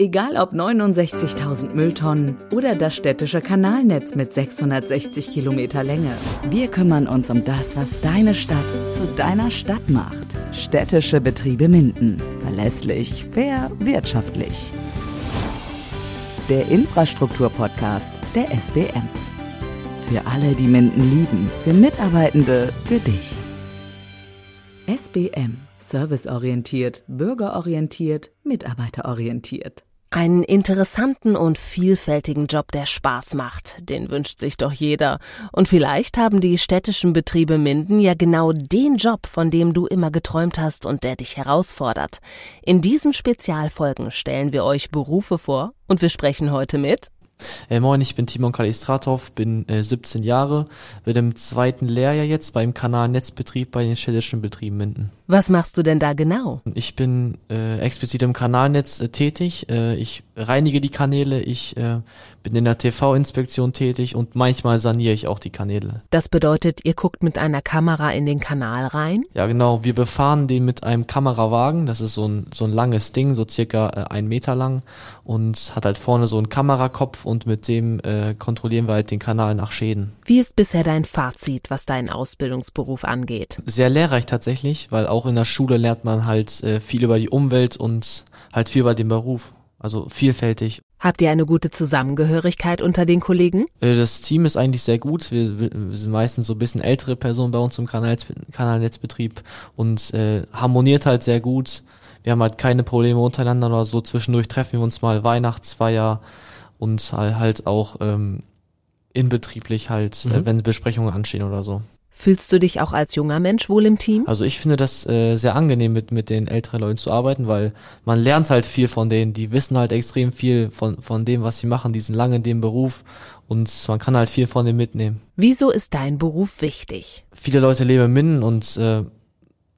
Egal ob 69.000 Mülltonnen oder das städtische Kanalnetz mit 660 Kilometer Länge. Wir kümmern uns um das, was deine Stadt zu deiner Stadt macht. Städtische Betriebe Minden. Verlässlich, fair, wirtschaftlich. Der Infrastrukturpodcast der SBM. Für alle, die Minden lieben, für Mitarbeitende, für dich. SBM. Serviceorientiert, bürgerorientiert, mitarbeiterorientiert. Einen interessanten und vielfältigen Job, der Spaß macht, den wünscht sich doch jeder. Und vielleicht haben die städtischen Betriebe Minden ja genau den Job, von dem du immer geträumt hast und der dich herausfordert. In diesen Spezialfolgen stellen wir euch Berufe vor und wir sprechen heute mit äh, moin, ich bin Timon Kalistratov, bin äh, 17 Jahre, bin im zweiten Lehrjahr jetzt beim Kanal Netzbetrieb bei den städtischen Betrieben Minden. Was machst du denn da genau? Ich bin äh, explizit im Kanalnetz äh, tätig. Äh, ich reinige die Kanäle, ich äh, bin in der TV-Inspektion tätig und manchmal saniere ich auch die Kanäle. Das bedeutet, ihr guckt mit einer Kamera in den Kanal rein? Ja, genau. Wir befahren den mit einem Kamerawagen. Das ist so ein, so ein langes Ding, so circa äh, ein Meter lang und hat halt vorne so einen Kamerakopf und mit dem äh, kontrollieren wir halt den Kanal nach Schäden. Wie ist bisher dein Fazit, was deinen Ausbildungsberuf angeht? Sehr lehrreich tatsächlich, weil auch in der Schule lernt man halt äh, viel über die Umwelt und halt viel über den Beruf. Also vielfältig. Habt ihr eine gute Zusammengehörigkeit unter den Kollegen? Äh, das Team ist eigentlich sehr gut. Wir, wir sind meistens so ein bisschen ältere Personen bei uns im Kanal, Kanalnetzbetrieb und äh, harmoniert halt sehr gut. Wir haben halt keine Probleme untereinander oder so. Zwischendurch treffen wir uns mal Weihnachtsfeier und halt auch ähm, inbetrieblich halt, äh, mhm. äh, wenn Besprechungen anstehen oder so. Fühlst du dich auch als junger Mensch wohl im Team? Also ich finde das äh, sehr angenehm, mit, mit den älteren Leuten zu arbeiten, weil man lernt halt viel von denen. Die wissen halt extrem viel von, von dem, was sie machen. Die sind lange in dem Beruf und man kann halt viel von denen mitnehmen. Wieso ist dein Beruf wichtig? Viele Leute leben in Minden und äh,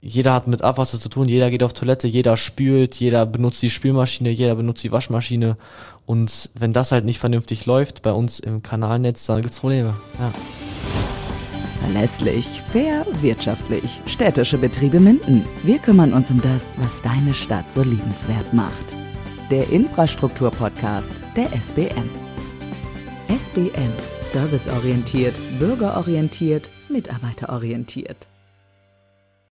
jeder hat mit Abwasser zu tun, jeder geht auf Toilette, jeder spült, jeder benutzt die Spülmaschine, jeder benutzt die Waschmaschine. Und wenn das halt nicht vernünftig läuft bei uns im Kanalnetz, dann gibt's Probleme. Ja. Verlässlich, fair, wirtschaftlich. Städtische Betriebe Minden. Wir kümmern uns um das, was deine Stadt so liebenswert macht. Der Infrastruktur-Podcast der SBM. SBM. Serviceorientiert, bürgerorientiert, mitarbeiterorientiert.